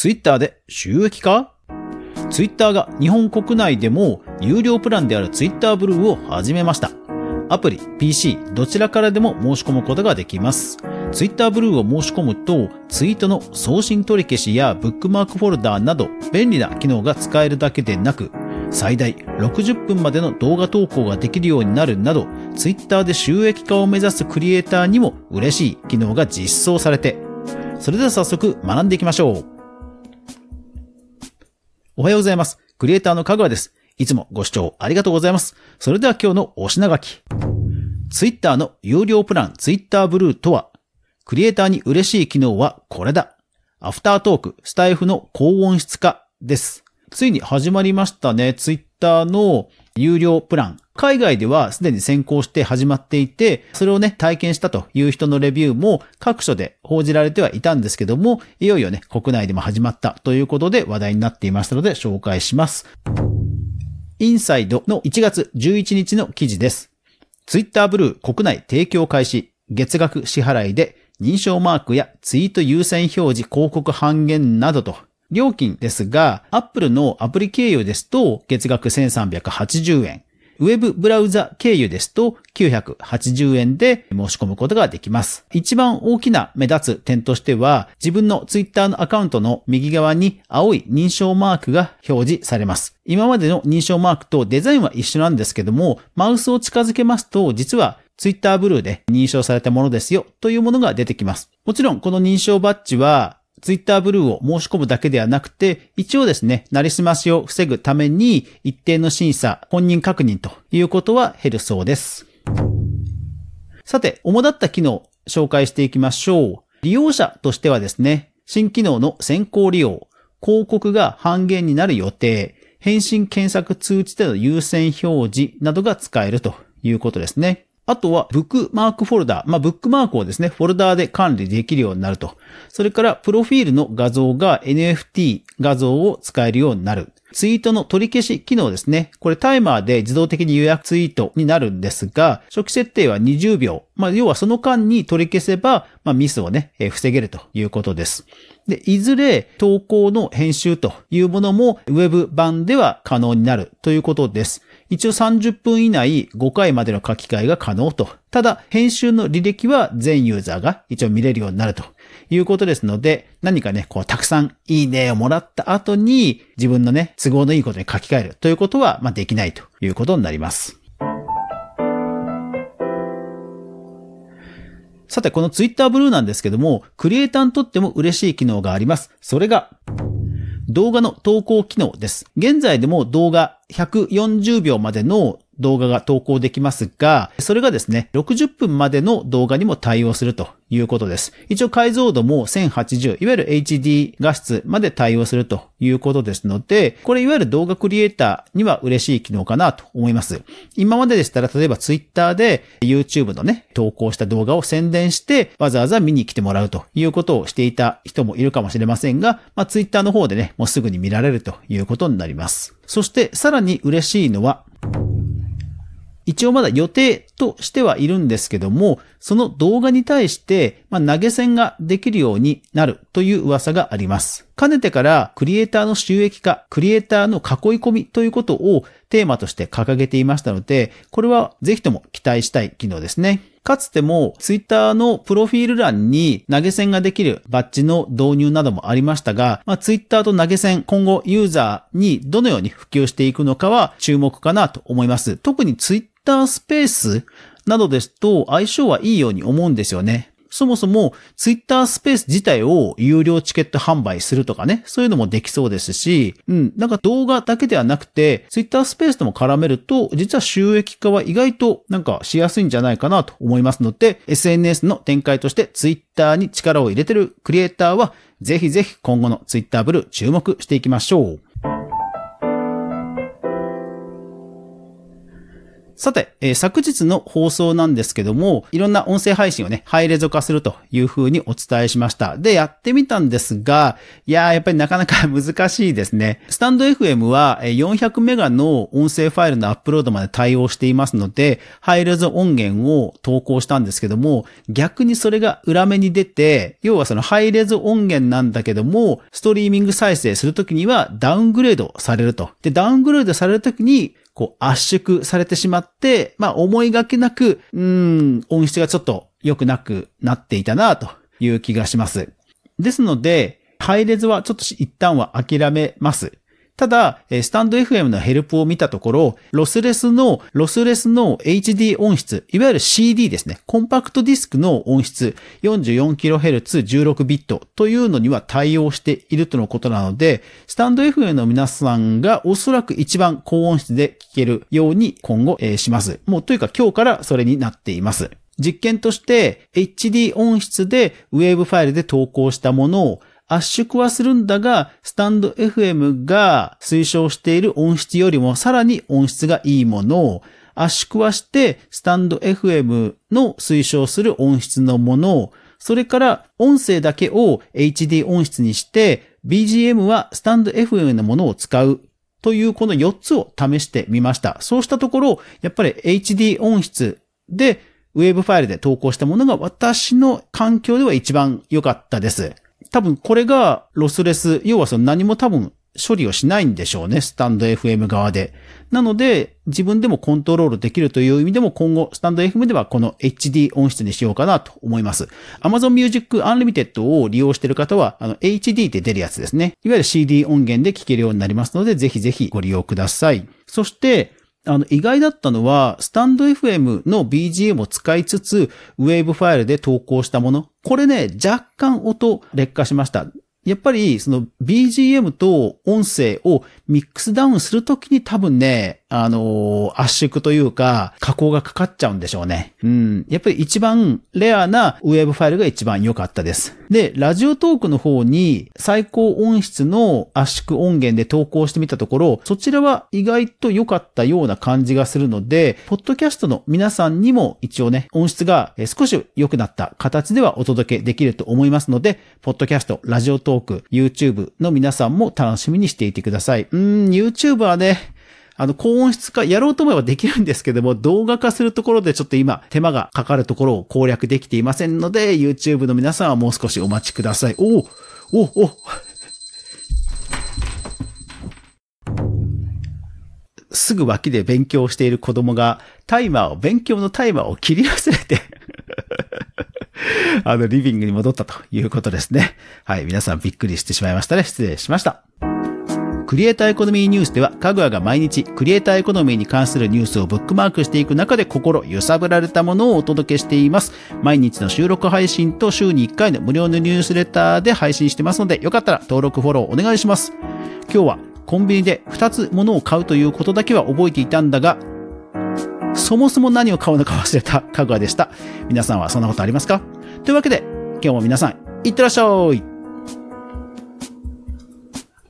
ツイッターで収益化？ツイッターが日本国内でも有料プランであるツイッターブルーを始めました。アプリ、PC、どちらからでも申し込むことができます。ツイッターブルーを申し込むと、ツイートの送信取り消しやブックマークフォルダーなど便利な機能が使えるだけでなく、最大60分までの動画投稿ができるようになるなど、ツイッターで収益化を目指すクリエイターにも嬉しい機能が実装されて、それでは早速学んでいきましょう。おはようございます。クリエイターのかぐわです。いつもご視聴ありがとうございます。それでは今日のお品書き。ツイッターの有料プラン Twitter ブルーとは、クリエイターに嬉しい機能はこれだ。アフタートーク、スタイフの高音質化です。ついに始まりましたね。ツイッターの有料プラン。海外ではすでに先行して始まっていて、それをね、体験したという人のレビューも各所で報じられてはいたんですけども、いよいよね、国内でも始まったということで話題になっていましたので紹介します。インサイドの1月11日の記事です。ツイッターブルー国内提供開始、月額支払いで認証マークやツイート優先表示広告半減などと、料金ですが、Apple のアプリ経由ですと月額1380円、ウェブブラウザ経由ですと980円で申し込むことができます。一番大きな目立つ点としては、自分の Twitter のアカウントの右側に青い認証マークが表示されます。今までの認証マークとデザインは一緒なんですけども、マウスを近づけますと、実は Twitter ブルーで認証されたものですよというものが出てきます。もちろんこの認証バッジはツイッターブルーを申し込むだけではなくて、一応ですね、なりすましを防ぐために、一定の審査、本人確認ということは減るそうです。さて、主だった機能、紹介していきましょう。利用者としてはですね、新機能の先行利用、広告が半減になる予定、返信検索通知での優先表示などが使えるということですね。あとは、ブックマークフォルダー。まあ、ブックマークをですね、フォルダーで管理できるようになると。それから、プロフィールの画像が NFT 画像を使えるようになる。ツイートの取り消し機能ですね。これタイマーで自動的に予約ツイートになるんですが、初期設定は20秒。まあ、要はその間に取り消せば、まあ、ミスをね、えー防げるということです。で、いずれ投稿の編集というものもウェブ版では可能になるということです。一応30分以内5回までの書き換えが可能と。ただ、編集の履歴は全ユーザーが一応見れるようになるということですので、何かね、こう、たくさんいいねをもらった後に、自分のね、都合のいいことに書き換えるということは、まあ、できないということになります。さて、この Twitter ブルーなんですけども、クリエイターにとっても嬉しい機能があります。それが、動画の投稿機能です。現在でも動画140秒までの動画が投稿できますが、それがですね、60分までの動画にも対応するということです。一応解像度も1080、いわゆる HD 画質まで対応するということですので、これいわゆる動画クリエイターには嬉しい機能かなと思います。今まででしたら、例えば Twitter で YouTube のね、投稿した動画を宣伝して、わざわざ見に来てもらうということをしていた人もいるかもしれませんが、まあ Twitter の方でね、もうすぐに見られるということになります。そしてさらに嬉しいのは、一応まだ予定としてはいるんですけども、その動画に対して、ま、投げ銭ができるようになるという噂があります。かねてからクリエイターの収益化、クリエイターの囲い込みということをテーマとして掲げていましたので、これはぜひとも期待したい機能ですね。かつてもツイッターのプロフィール欄に投げ銭ができるバッジの導入などもありましたが、まあ、ツイッターと投げ銭今後ユーザーにどのように普及していくのかは注目かなと思います。特にツイッタースペースなどですと相性はいいように思うんですよね。そもそもツイッタースペース自体を有料チケット販売するとかね、そういうのもできそうですし、うん、なんか動画だけではなくて、ツイッタースペースとも絡めると、実は収益化は意外となんかしやすいんじゃないかなと思いますので、SNS の展開としてツイッターに力を入れてるクリエイターは、ぜひぜひ今後のツイッターブルー注目していきましょう。さて、えー、昨日の放送なんですけども、いろんな音声配信をね、ハイレゾ化するという風にお伝えしました。で、やってみたんですが、いやー、やっぱりなかなか 難しいですね。スタンド FM は400メガの音声ファイルのアップロードまで対応していますので、ハイレゾ音源を投稿したんですけども、逆にそれが裏目に出て、要はそのハイレゾ音源なんだけども、ストリーミング再生するときにはダウングレードされると。で、ダウングレードされるときに、こう圧縮されてしまって、まあ思いがけなく、うん、音質がちょっと良くなくなっていたなという気がします。ですので、配列はちょっと一旦は諦めます。ただ、スタンド FM のヘルプを見たところ、ロスレスの、ロスレスの HD 音質、いわゆる CD ですね。コンパクトディスクの音質、44kHz 16ビットというのには対応しているとのことなので、スタンド FM の皆さんがおそらく一番高音質で聞けるように今後、えー、します。もうというか今日からそれになっています。実験として HD 音質でウェーブファイルで投稿したものを圧縮はするんだが、スタンド FM が推奨している音質よりもさらに音質がいいものを圧縮はして、スタンド FM の推奨する音質のものを、それから音声だけを HD 音質にして、BGM はスタンド FM のものを使うというこの4つを試してみました。そうしたところ、やっぱり HD 音質でウェブファイルで投稿したものが私の環境では一番良かったです。多分これがロスレス、要はその何も多分処理をしないんでしょうね、スタンド FM 側で。なので、自分でもコントロールできるという意味でも今後、スタンド FM ではこの HD 音質にしようかなと思います。Amazon Music Unlimited を利用している方は、あの HD って出るやつですね。いわゆる CD 音源で聴けるようになりますので、ぜひぜひご利用ください。そして、あの、意外だったのは、スタンド FM の BGM を使いつつ、ウェーブファイルで投稿したもの。これね、若干音劣化しました。やっぱり、その BGM と音声をミックスダウンするときに多分ね、あのー、圧縮というか、加工がかかっちゃうんでしょうね。うん。やっぱり一番レアなウェーブファイルが一番良かったです。で、ラジオトークの方に最高音質の圧縮音源で投稿してみたところ、そちらは意外と良かったような感じがするので、ポッドキャストの皆さんにも一応ね、音質が少し良くなった形ではお届けできると思いますので、ポッドキャスト、ラジオトーク、YouTube の皆さんも楽しみにしていてください。うーん、YouTube はね、あの、高音質化やろうと思えばできるんですけども、動画化するところでちょっと今、手間がかかるところを攻略できていませんので、YouTube の皆さんはもう少しお待ちください。おおおすぐ脇で勉強している子供が、タイマーを、勉強のタイマーを切り忘れて あの、リビングに戻ったということですね。はい、皆さんびっくりしてしまいましたね。失礼しました。クリエイターエコノミーニュースでは、かぐわが毎日クリエイターエコノミーに関するニュースをブックマークしていく中で心揺さぶられたものをお届けしています。毎日の収録配信と週に1回の無料のニュースレターで配信してますので、よかったら登録フォローお願いします。今日はコンビニで2つ物を買うということだけは覚えていたんだが、そもそも何を買うのか忘れたかぐわでした。皆さんはそんなことありますか？というわけで、今日も皆さん、いってらっしゃい